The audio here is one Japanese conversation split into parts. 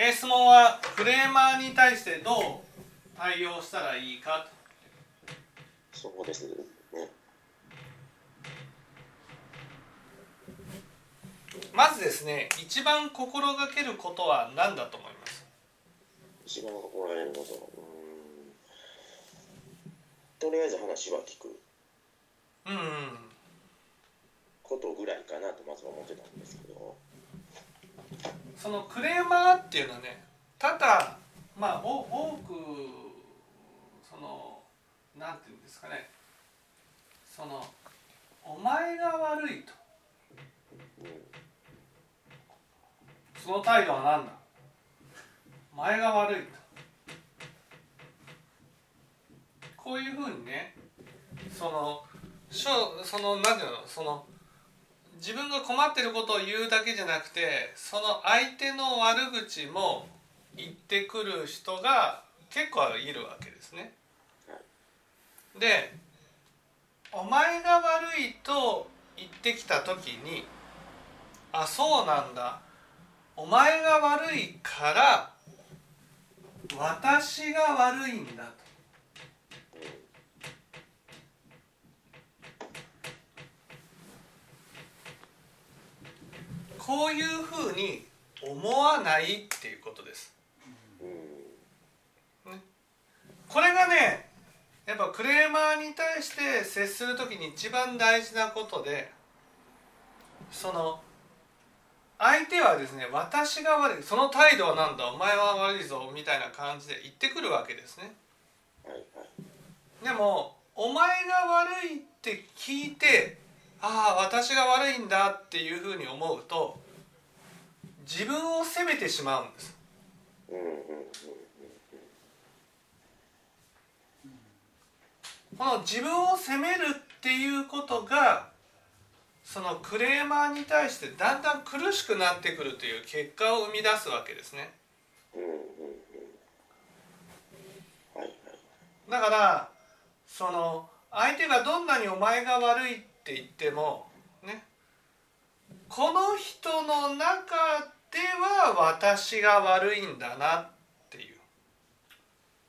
えー質問はクレーマーに対してどう対応したらいいか？そうですね。とまずですね一番心がけることは何だと思います？一番心がけること。とりあえず話は聞くうんうんことぐらいかなとまずは思ってたんですけど。そのクレーマーっていうのはねただまあ多くそのなんていうんですかねそのお前が悪いと。その態度は何だ？お前が悪いと。こういうふうにねそのしょその何ていうの？その自分が困ってることを言うだけじゃなくてその相手の悪口も言ってくる人が結構いるわけですね。で「お前が悪い」と言ってきた時に「あそうなんだお前が悪いから私が悪いんだ」と。こういうふうに思わないっていうことです。うん。これがねやっぱクレーマーに対して接する時に一番大事なことでその相手はですね私が悪いその態度は何だお前は悪いぞみたいな感じで言ってくるわけですね。でもお前が悪いって聞いてああ私が悪いんだっていうふうに思うと自分を責めてしまうんです。この自分を責めるっていうことがそのクレーマーに対してだんだん苦しくなってくるという結果を生み出すわけですね。だからその相手がどんなにお前が悪いって言ってもね。この人の中では私が悪いんだなっていう、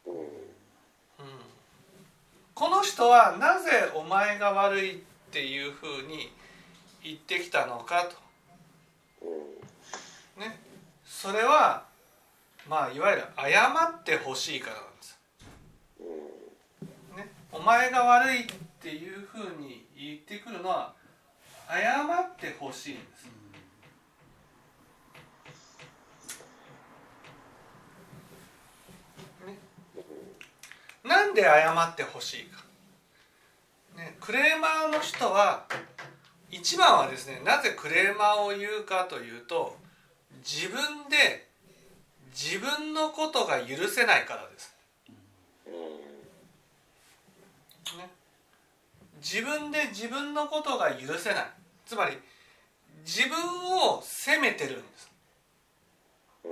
うん。うん、この人はなぜお前が悪いっていうふうに言ってきたのかと。うん。ね、それはまあいわゆる謝ってほしいからなんです、うん。ね、お前が悪いっていうふうに言ってくるのは謝ってほしいんです、ね、なんで謝ってほしいか、ね、クレーマーの人は一番はですねなぜクレーマーを言うかというと自分で自分のことが許せないからです、うん。ね、自分で自分のことが許せないつまり自分を責めてるんですうん。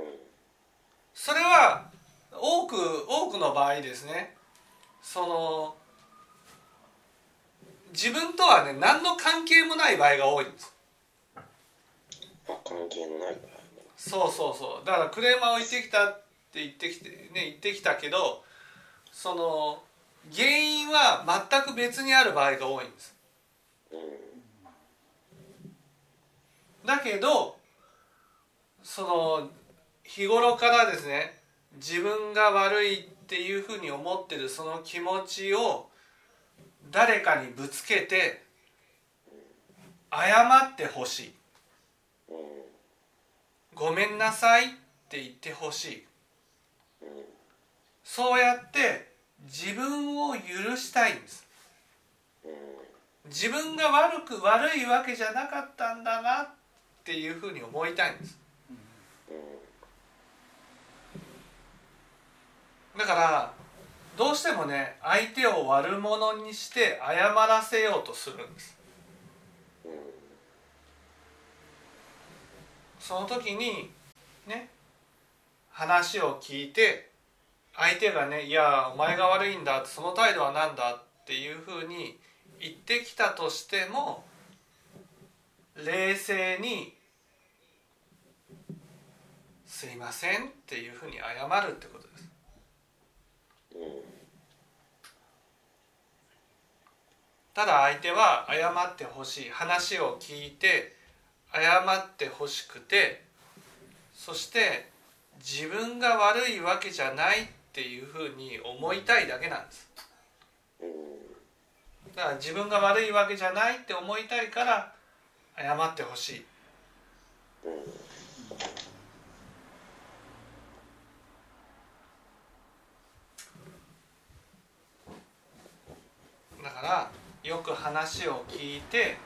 それは多く多くの場合ですねその自分とはね何の関係もない場合が多いんですあ、関係のない。そうそうそうだからクレーマーを言ってきたって言ってきてね言ってきたけどその原因は全く別にある場合が多いんです。だけどその日頃からですね自分が悪いっていうふうに思ってるその気持ちを誰かにぶつけて謝ってほしい。ごめんなさいって言ってほしい。そうやって自分を許したいんです。うん。自分が悪く悪いわけじゃなかったんだなっていうふうに思いたいんです。だからどうしてもね相手を悪者にして謝らせようとするんです。その時にね話を聞いて相手がね「いやお前が悪いんだ」その態度は何だっていうふうに言ってきたとしても冷静にすいません」っていうふうに謝るってことです。ただ相手は謝ってほしい。話を聞いて謝ってほしくてそして自分が悪いわけじゃないっていうふうに思いたいだけなんです。うん。だから自分が悪いわけじゃないって思いたいから謝ってほしい。うん。だからよく話を聞いて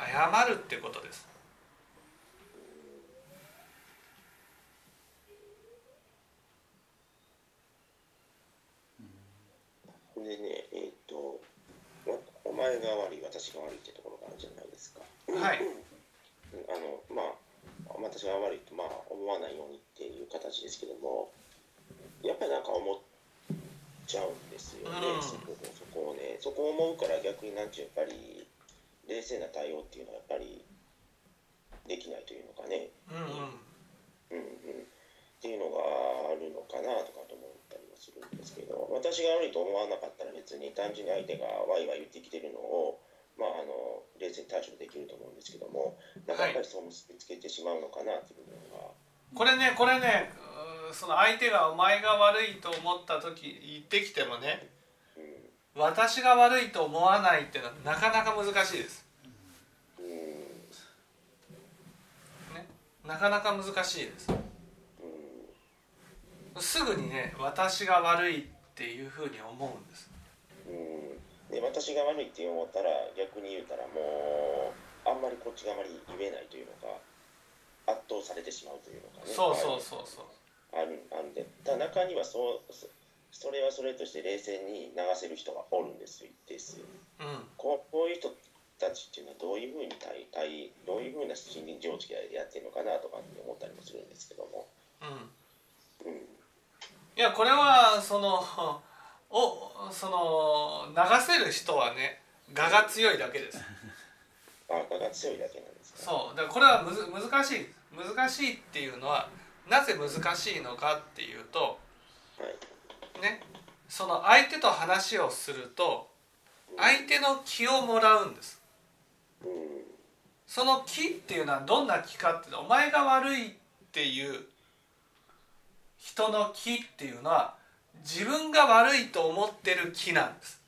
謝るってことですでねえっ、とまお前が悪い私が悪いってところがあるじゃないですか。はい。うんあのまあ私が悪いとまあ思わないようにっていう形ですけどもやっぱりなんか思っちゃうんですよね、うん。そこそこをね。そこを思うから逆になんていうやっぱり冷静な対応っていうのはやっぱりできないというのかね。うんうん。うんうん。っていうのがあるのかなとかと思ったりもするんですけど私が悪いと思わなかったら別に単純に相手がワイワイ言ってきてるのをまああの冷静に対処できると思うんですけどもなんかやっぱりそう結びつけてしまうのかなっていう部分が、これねこれねその相手がお前が悪いと思った時言ってきてもねうん。私が悪いと思わないっていうのはなかなか難しいです、うん。ね、なかなか難しいです。うんすぐにね私が悪いっていうふうに思うんです。うん。で私が悪いって思ったら逆に言うたらもうあんまりこっちがあまり言えないというのか圧倒されてしまうというのかね。そうそうそうそう。あるあるんで。ただ中にはそうそそれはそれとして冷静に流せる人がおるんです一定数うん。こうこういう人たちっていうのはどういうふうに対対どういうふうな心理常識でやってるのかなとかって思ったりもするんですけども。うん。うんいやこれはその おその流せる人はね我が強いだけです。あ我が強いだけなんですか？そう。だからこれはむず難しい難しいっていうのはなぜ難しいのかっていうとはい。ねその相手と話をすると相手の気をもらうんです。うん。その気っていうのはどんな気かっていうとお前が悪いっていう人の気っていうのは自分が悪いと思ってる気なんです。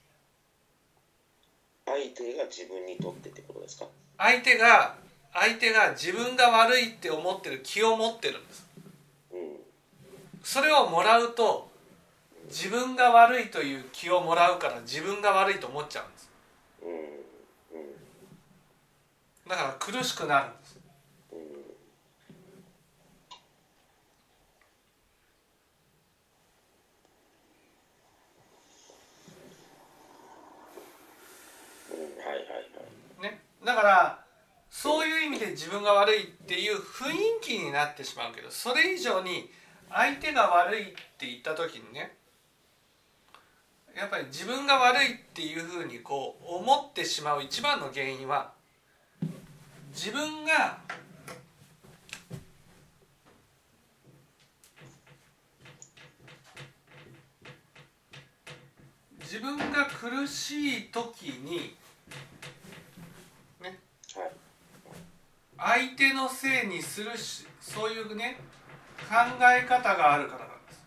相手が自分にとってってことですか？相手が相手が自分が悪いって思ってる気を持ってるんです。うん。それをもらうと自分が悪いという気をもらうから自分が悪いと思っちゃうんです。うん。うん。だから苦しくなるんですうんうんいはい。ね。だからそういう意味で自分が悪いっていう雰囲気になってしまうけどそれ以上に相手が悪いって言った時にねやっぱり自分が悪いっていうふうにこう思ってしまう一番の原因は自分が自分が苦しい時にねはい相手のせいにするしそういうね考え方があるからなんです。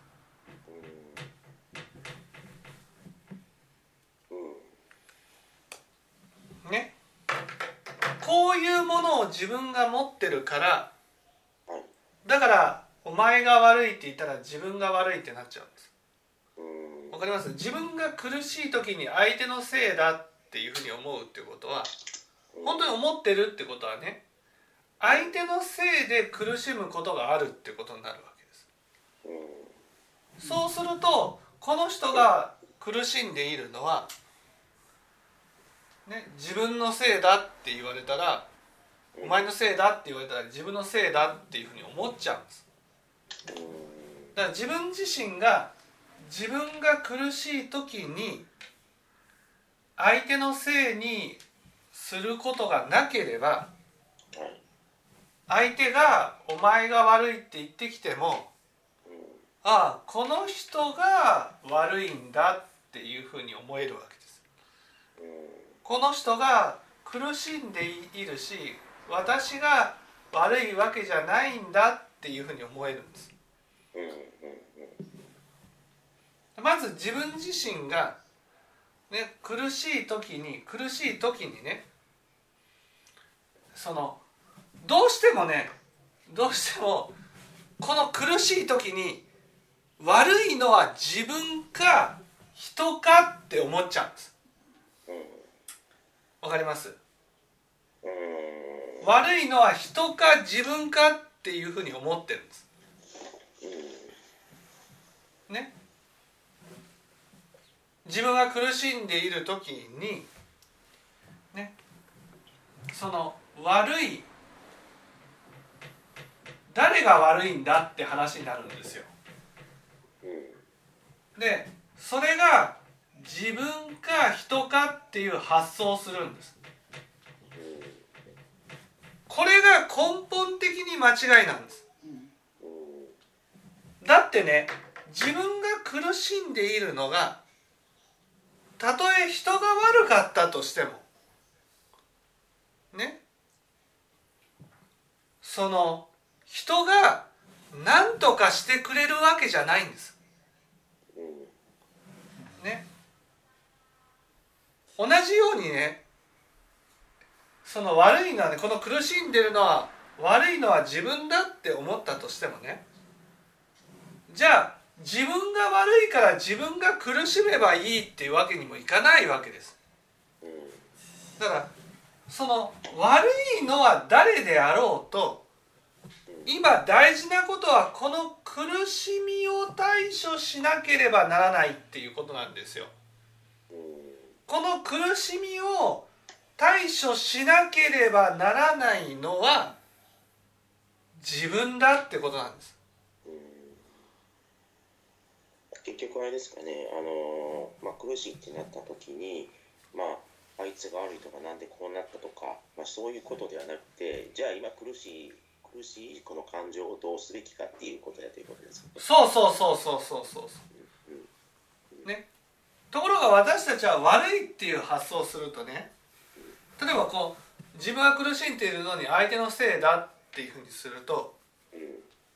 ね。こういうものを自分が持ってるからはい。だからお前が悪いって言ったら自分が悪いってなっちゃうんです。うん。わかります？自分が苦しい時に相手のせいだっていうふうに思うってことは本当に思ってるってことはね相手のせいで苦しむことがあるってことになるわけです。うん。そうするとこの人が苦しんでいるのは、ね、自分のせいだって言われたらお前のせいだって言われたら自分のせいだっていうふうに思っちゃうんです。だから自分自身が自分が苦しい時に相手のせいにすることがなければはい相手が「お前が悪い」って言ってきてもああこの人が悪いんだっていうふうに思えるわけです。この人が苦しんでいるし私が悪いわけじゃないんだっていうふうに思えるんです。まず自分自身が、ね、苦しい時に苦しい時にねそのどうしてもねどうしてもこの苦しい時に悪いのは自分か人かって思っちゃうんです。わかります？悪いのは人か自分かっていうふうに思ってるんです。ね。自分が苦しんでいる時にね。その悪い誰が悪いんだって話になるんですよ。でそれが自分か人かっていう発想をするんです。これが根本的に間違いなんです。だってね自分が苦しんでいるのがたとえ人が悪かったとしてもねその人が何とかしてくれるわけじゃないんです。ね。同じようにねその悪いのはねこの苦しんでるのは悪いのは自分だって思ったとしてもねじゃあ自分が悪いから自分が苦しめばいいっていうわけにもいかないわけです。だからその悪いのは誰であろうと今大事なことはこの苦しみを対処しなければならないっていうことなんですよ。この苦しみを対処しなければならないのは自分だってことなんです。結局あれですかね、あのまあ、苦しいってなった時に、まあ、あいつが悪いとかなんでこうなったとか、まあ、そういうことではなくてじゃあ今苦しい苦しいこの感情をどうすべきかっていうことやということですそうそうそうそうそうそう、ね。ところが私たちは悪いっていう発想をするとね例えばこう自分が苦しんでいるのに相手のせいだっていうふうにすると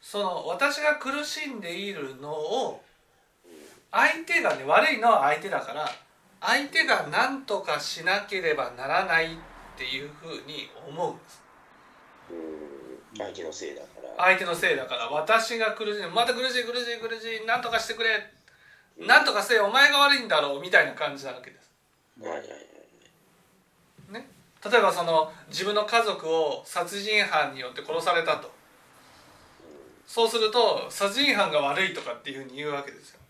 その私が苦しんでいるのを相手がね悪いのは相手だから相手が何とかしなければならないっていうふうに思うんです。相手のせいだから。相手のせいだから。私が苦しい。また苦しい苦しい苦しい。何とかしてくれ。何とかせえお前が悪いんだろう。みたいな感じなわけです。はいはいはいね、例えばその自分の家族を殺人犯によって殺されたと。そうすると殺人犯が悪いとかっていうふうに言うわけですよ。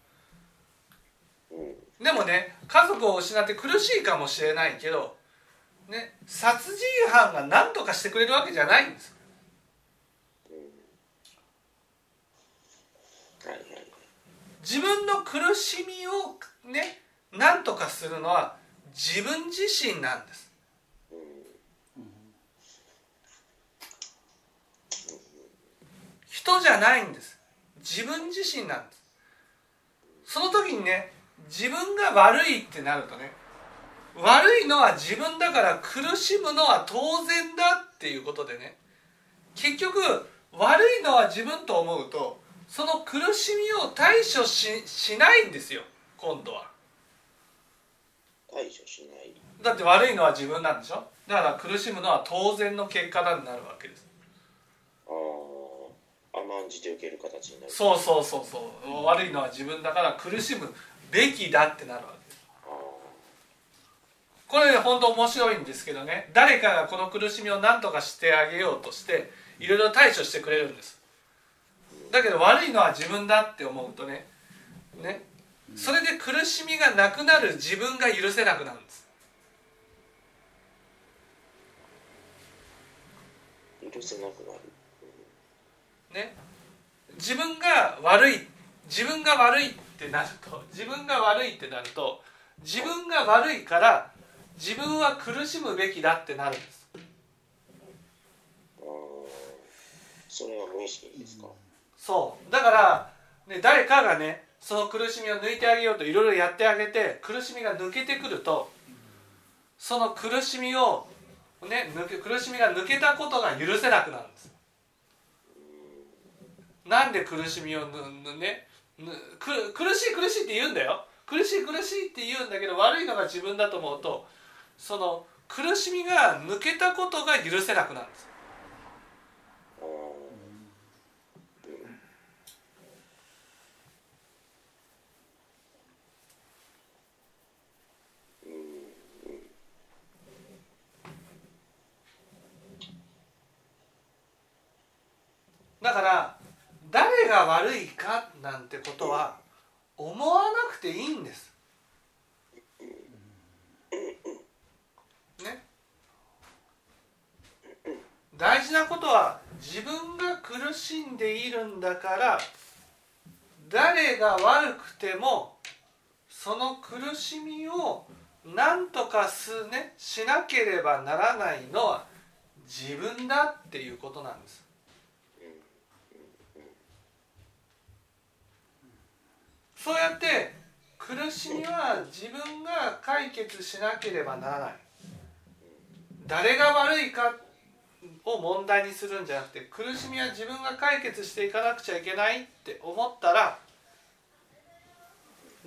でもね家族を失って苦しいかもしれないけど、ね、殺人犯が何とかしてくれるわけじゃないんです。自分の苦しみをね何とかするのは自分自身なんです。人じゃないんです自分自身なんですその時にね自分が悪いってなるとね悪いのは自分だから苦しむのは当然だっていうことでね結局悪いのは自分と思うとその苦しみを対処ししないんですよ。今度は。対処しない。だって悪いのは自分なんでしょ？だから苦しむのは当然の結果だになるわけです。ああ甘んじて受ける形になる。そうそうそうそう。悪いのは自分だから苦しむべきだってなるわけです。これ本当面白いんですけどね。誰かがこの苦しみを何とかしてあげようとしていろいろ対処してくれるんですだけど悪いのは自分だって思うとね。ね。それで苦しみがなくなる自分が許せなくなるんです。許せなくなる。ね。自分が悪い自分が悪いってなると 自分が悪いってなると自分が悪いから自分は苦しむべきだってなるんです。それは無意識ですか、そう。だから、ね、誰かがねその苦しみを抜いてあげようといろいろやってあげて苦しみが抜けてくるとその苦しみを、ね、抜け苦しみが抜けたことが許せなくなるんです。なんで苦しみをね苦しい苦しいって言うんだよ。苦しい苦しいって言うんだけど悪いのが自分だと思うとその苦しみが抜けたことが許せなくなるんですあーうんうんだから誰が悪いかなんてことは思わなくていいんです。ね。大事なことは自分が苦しんでいるんだから誰が悪くてもその苦しみを何とかすねしなければならないのは自分だっていうことなんです。そうやって苦しみは自分が解決しなければならない。誰が悪いかを問題にするんじゃなくて苦しみは自分が解決していかなくちゃいけないって思ったら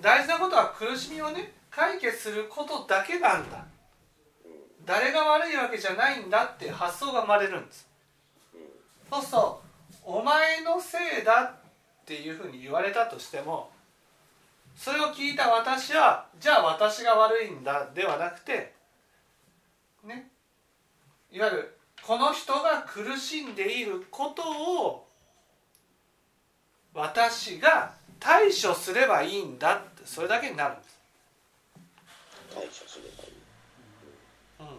大事なことは苦しみをね解決することだけなんだ。誰が悪いわけじゃないんだって発想が生まれるんです。そうするとお前のせいだっていうふうに言われたとしてもそれを聞いた私はじゃあ私が悪いんだではなくてねいわゆるこの人が苦しんでいることを私が対処すればいいんだってそれだけになるんです。対処すればいいうん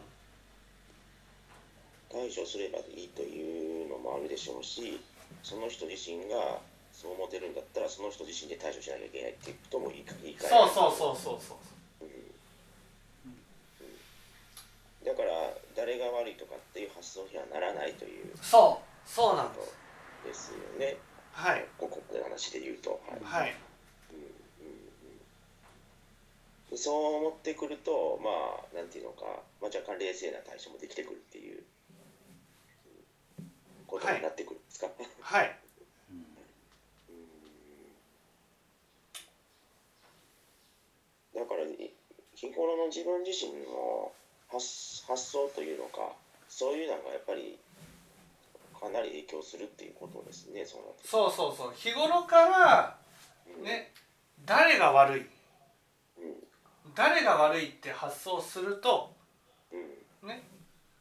対処すればいいというのもあるでしょうしその人自身がそう思ってるんだったらその人自身で対処しなきゃいけないっていうこともいいかいいかそうそうそうそうそう。だから誰が悪いとかっていう発想にはならないという。そう。そうなんこです。とですよね。はい。ここで話で言うと、はい。はい。そう思ってくるとまあなんていうのか、まあ、若干冷静な対処もできてくるっていう。ことになってくるんですか、はいだからい日頃の自分自身の発発想というのかそういうのがやっぱりかなり影響するっていうことですねそうなってそうそうそう。日頃からね誰が悪い。うん。誰が悪いって発想するとうん。ね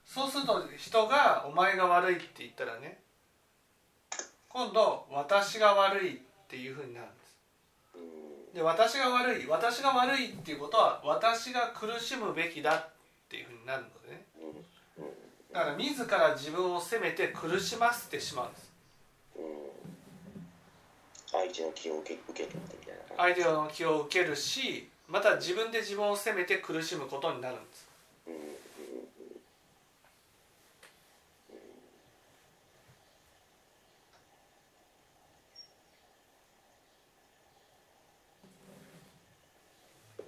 そうすると人が「お前が悪い」って言ったらね今度「私が悪い」っていうふうになる。んで私が悪い私が悪いっていうことは私が苦しむべきだっていうふうになるのでね。だから自ら自分を責めて苦しませてしまうんです。うん。相手の気を受け受け取ってみたいな感相手の気を受けるしまた自分で自分を責めて苦しむことになるんです。じ、うんうん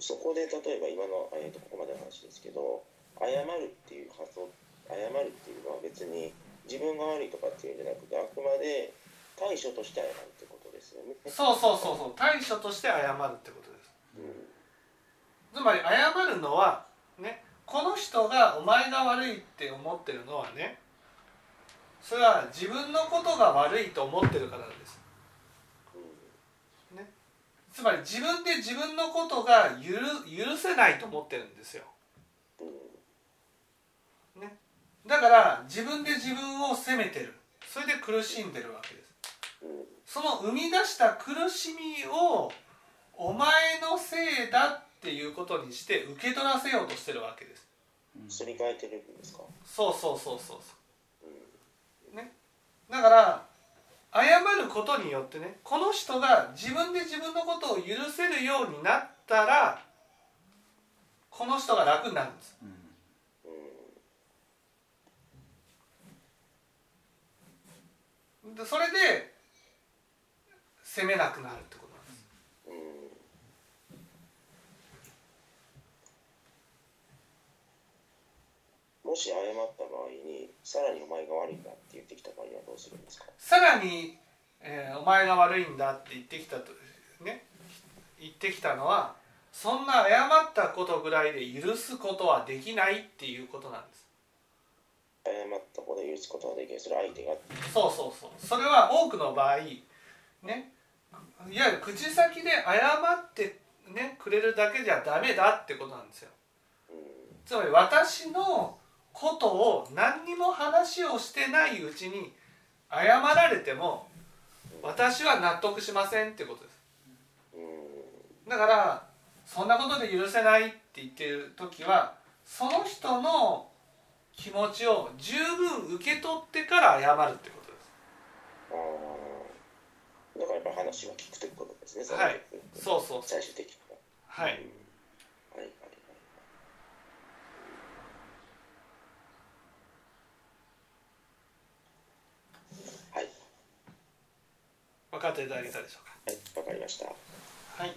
そこで例えば今の、えー、とここまでの話ですけど謝るっていう発想謝るっていうのは別に自分が悪いとかっていうんじゃなくてあくまで対処として謝るってことですよね。そうそうそうそう。対処として謝るってことです。つまり謝るのはねこの人がお前が悪いって思ってるのはねそれは自分のことが悪いと思ってるからなんですつまり自分で自分のことが許許せないと思ってるんですよ。だから自分で自分を責めてる。それで苦しんでるわけです。その生み出した苦しみをお前のせいだっていうことにして受け取らせようとしてるわけです。すり替えてるんですか？そうそうそうそうそう。ね。だから謝ることによってねこの人が自分で自分のことを許せるようになったらこの人が楽になるんです。でそれで責めなくなるってことなんですもし謝った場合にさらにお前が悪いんだって言ってきた場合はどうするんですか？さらに、えーお前が悪いんだって言ってきたとね言ってきたのはそんな謝ったことぐらいで許すことはできないっていうことなんです。謝ったことで許すことができるそれは相手が。そうそうそう。それは多くの場合ねいわゆる口先で謝ってねくれるだけじゃダメだってことなんですよ。うん。つまり私のことを何にも話をしてないうちに謝られても私は納得しませんってことです。うんだからそんなことで許せないって言ってる時はその人の気持ちを十分受け取ってから謝るってことです。だからやっぱ話は聞くということですねはい。そうそう最終的には。はい分かっていただけたでしょうか。はい分かりました。はい。